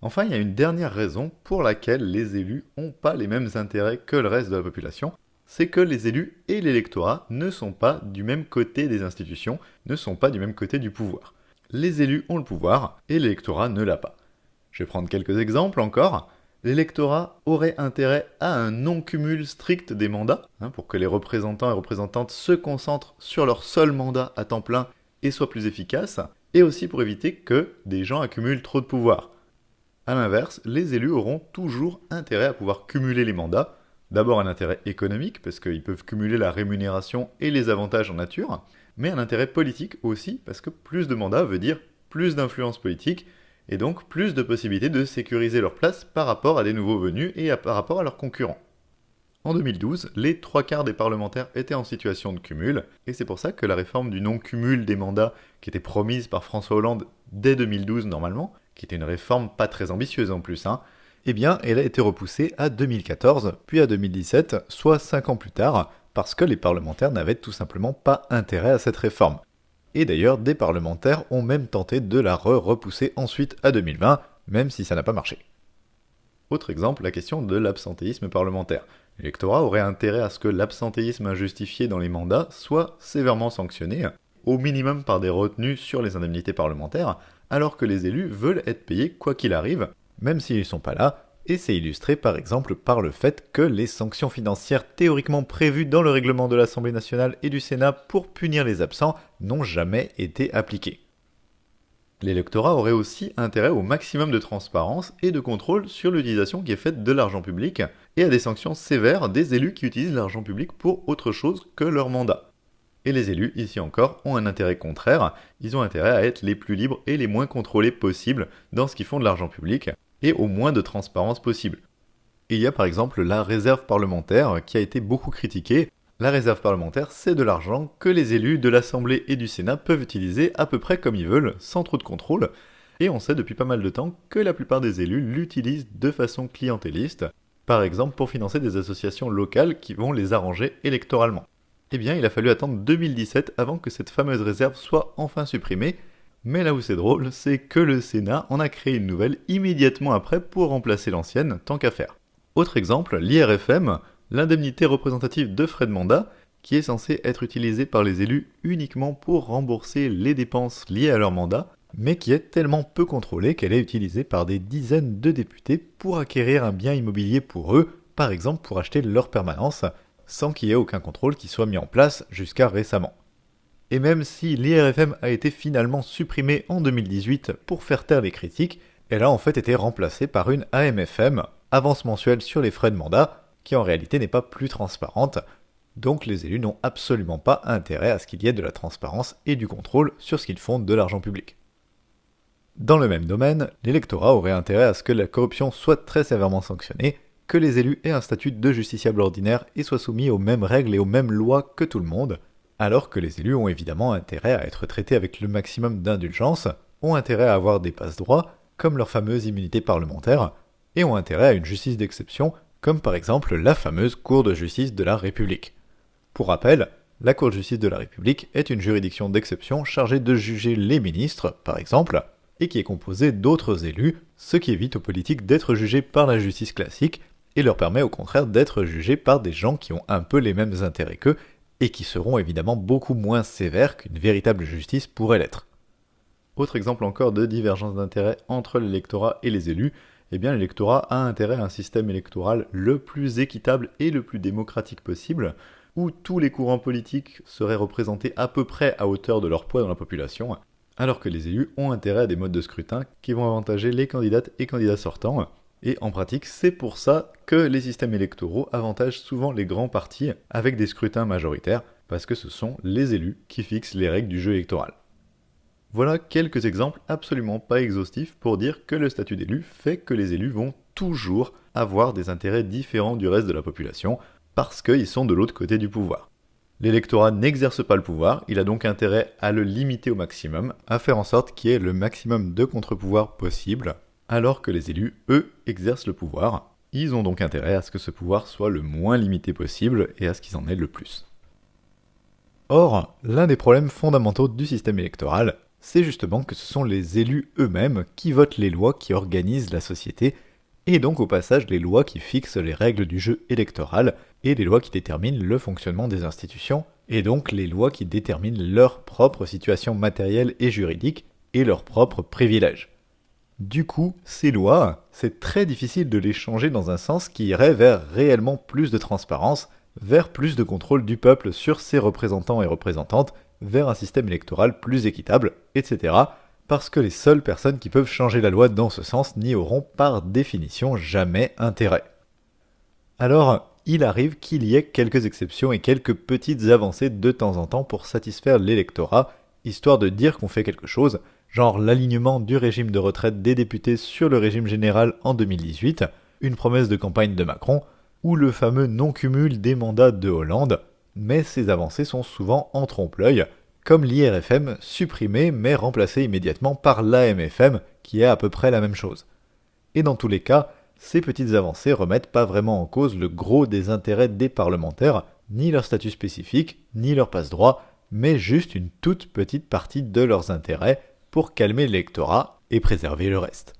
Enfin, il y a une dernière raison pour laquelle les élus n'ont pas les mêmes intérêts que le reste de la population, c'est que les élus et l'électorat ne sont pas du même côté des institutions, ne sont pas du même côté du pouvoir. Les élus ont le pouvoir et l'électorat ne l'a pas. Je vais prendre quelques exemples encore. L'électorat aurait intérêt à un non-cumul strict des mandats, hein, pour que les représentants et représentantes se concentrent sur leur seul mandat à temps plein et soient plus efficaces, et aussi pour éviter que des gens accumulent trop de pouvoir. A l'inverse, les élus auront toujours intérêt à pouvoir cumuler les mandats. D'abord un intérêt économique, parce qu'ils peuvent cumuler la rémunération et les avantages en nature, mais un intérêt politique aussi, parce que plus de mandats veut dire plus d'influence politique, et donc plus de possibilités de sécuriser leur place par rapport à des nouveaux venus et par rapport à leurs concurrents. En 2012, les trois quarts des parlementaires étaient en situation de cumul, et c'est pour ça que la réforme du non-cumul des mandats, qui était promise par François Hollande dès 2012 normalement, qui était une réforme pas très ambitieuse en plus, hein, eh bien, elle a été repoussée à 2014, puis à 2017, soit 5 ans plus tard, parce que les parlementaires n'avaient tout simplement pas intérêt à cette réforme. Et d'ailleurs, des parlementaires ont même tenté de la re-repousser ensuite à 2020, même si ça n'a pas marché. Autre exemple, la question de l'absentéisme parlementaire. L'électorat aurait intérêt à ce que l'absentéisme injustifié dans les mandats soit sévèrement sanctionné, au minimum par des retenues sur les indemnités parlementaires, alors que les élus veulent être payés quoi qu'il arrive, même s'ils ne sont pas là, et c'est illustré par exemple par le fait que les sanctions financières théoriquement prévues dans le règlement de l'Assemblée nationale et du Sénat pour punir les absents n'ont jamais été appliquées. L'électorat aurait aussi intérêt au maximum de transparence et de contrôle sur l'utilisation qui est faite de l'argent public et à des sanctions sévères des élus qui utilisent l'argent public pour autre chose que leur mandat. Et les élus, ici encore, ont un intérêt contraire. Ils ont intérêt à être les plus libres et les moins contrôlés possibles dans ce qu'ils font de l'argent public, et au moins de transparence possible. Il y a par exemple la réserve parlementaire qui a été beaucoup critiquée. La réserve parlementaire, c'est de l'argent que les élus de l'Assemblée et du Sénat peuvent utiliser à peu près comme ils veulent, sans trop de contrôle. Et on sait depuis pas mal de temps que la plupart des élus l'utilisent de façon clientéliste, par exemple pour financer des associations locales qui vont les arranger électoralement. Eh bien, il a fallu attendre 2017 avant que cette fameuse réserve soit enfin supprimée. Mais là où c'est drôle, c'est que le Sénat en a créé une nouvelle immédiatement après pour remplacer l'ancienne, tant qu'à faire. Autre exemple, l'IRFM, l'indemnité représentative de frais de mandat, qui est censée être utilisée par les élus uniquement pour rembourser les dépenses liées à leur mandat, mais qui est tellement peu contrôlée qu'elle est utilisée par des dizaines de députés pour acquérir un bien immobilier pour eux, par exemple pour acheter leur permanence, sans qu'il y ait aucun contrôle qui soit mis en place jusqu'à récemment. Et même si l'IRFM a été finalement supprimée en 2018 pour faire taire les critiques, elle a en fait été remplacée par une AMFM, avance mensuelle sur les frais de mandat, qui en réalité n'est pas plus transparente, donc les élus n'ont absolument pas intérêt à ce qu'il y ait de la transparence et du contrôle sur ce qu'ils font de l'argent public. Dans le même domaine, l'électorat aurait intérêt à ce que la corruption soit très sévèrement sanctionnée, que les élus aient un statut de justiciable ordinaire et soient soumis aux mêmes règles et aux mêmes lois que tout le monde, alors que les élus ont évidemment intérêt à être traités avec le maximum d'indulgence, ont intérêt à avoir des passe-droits, comme leur fameuse immunité parlementaire, et ont intérêt à une justice d'exception, comme par exemple la fameuse Cour de justice de la République. Pour rappel, la Cour de justice de la République est une juridiction d'exception chargée de juger les ministres, par exemple, et qui est composée d'autres élus, ce qui évite aux politiques d'être jugés par la justice classique et leur permet au contraire d'être jugés par des gens qui ont un peu les mêmes intérêts qu'eux et qui seront évidemment beaucoup moins sévères qu'une véritable justice pourrait l'être. Autre exemple encore de divergence d'intérêts entre l'électorat et les élus, eh bien l'électorat a intérêt à un système électoral le plus équitable et le plus démocratique possible, où tous les courants politiques seraient représentés à peu près à hauteur de leur poids dans la population, alors que les élus ont intérêt à des modes de scrutin qui vont avantager les candidates et candidats sortants, et en pratique, c'est pour ça que les systèmes électoraux avantagent souvent les grands partis avec des scrutins majoritaires, parce que ce sont les élus qui fixent les règles du jeu électoral. Voilà quelques exemples absolument pas exhaustifs pour dire que le statut d'élu fait que les élus vont toujours avoir des intérêts différents du reste de la population, parce qu'ils sont de l'autre côté du pouvoir. L'électorat n'exerce pas le pouvoir, il a donc intérêt à le limiter au maximum, à faire en sorte qu'il y ait le maximum de contre-pouvoirs possible, alors que les élus, eux, exercent le pouvoir. Ils ont donc intérêt à ce que ce pouvoir soit le moins limité possible et à ce qu'ils en aient le plus. Or, l'un des problèmes fondamentaux du système électoral, c'est justement que ce sont les élus eux-mêmes qui votent les lois qui organisent la société, et donc au passage les lois qui fixent les règles du jeu électoral, et les lois qui déterminent le fonctionnement des institutions, et donc les lois qui déterminent leur propre situation matérielle et juridique, et leurs propres privilèges. Du coup, ces lois, c'est très difficile de les changer dans un sens qui irait vers réellement plus de transparence, vers plus de contrôle du peuple sur ses représentants et représentantes, vers un système électoral plus équitable, etc. Parce que les seules personnes qui peuvent changer la loi dans ce sens n'y auront par définition jamais intérêt. Alors, il arrive qu'il y ait quelques exceptions et quelques petites avancées de temps en temps pour satisfaire l'électorat, histoire de dire qu'on fait quelque chose, genre l'alignement du régime de retraite des députés sur le régime général en 2018, une promesse de campagne de Macron, ou le fameux non-cumul des mandats de Hollande, mais ces avancées sont souvent en trompe-l'œil, comme l'IRFM supprimé mais remplacé immédiatement par l'AMFM, qui est à peu près la même chose. Et dans tous les cas, ces petites avancées remettent pas vraiment en cause le gros des intérêts des parlementaires, ni leur statut spécifique, ni leur passe-droit, mais juste une toute petite partie de leurs intérêts, pour calmer l'électorat et préserver le reste.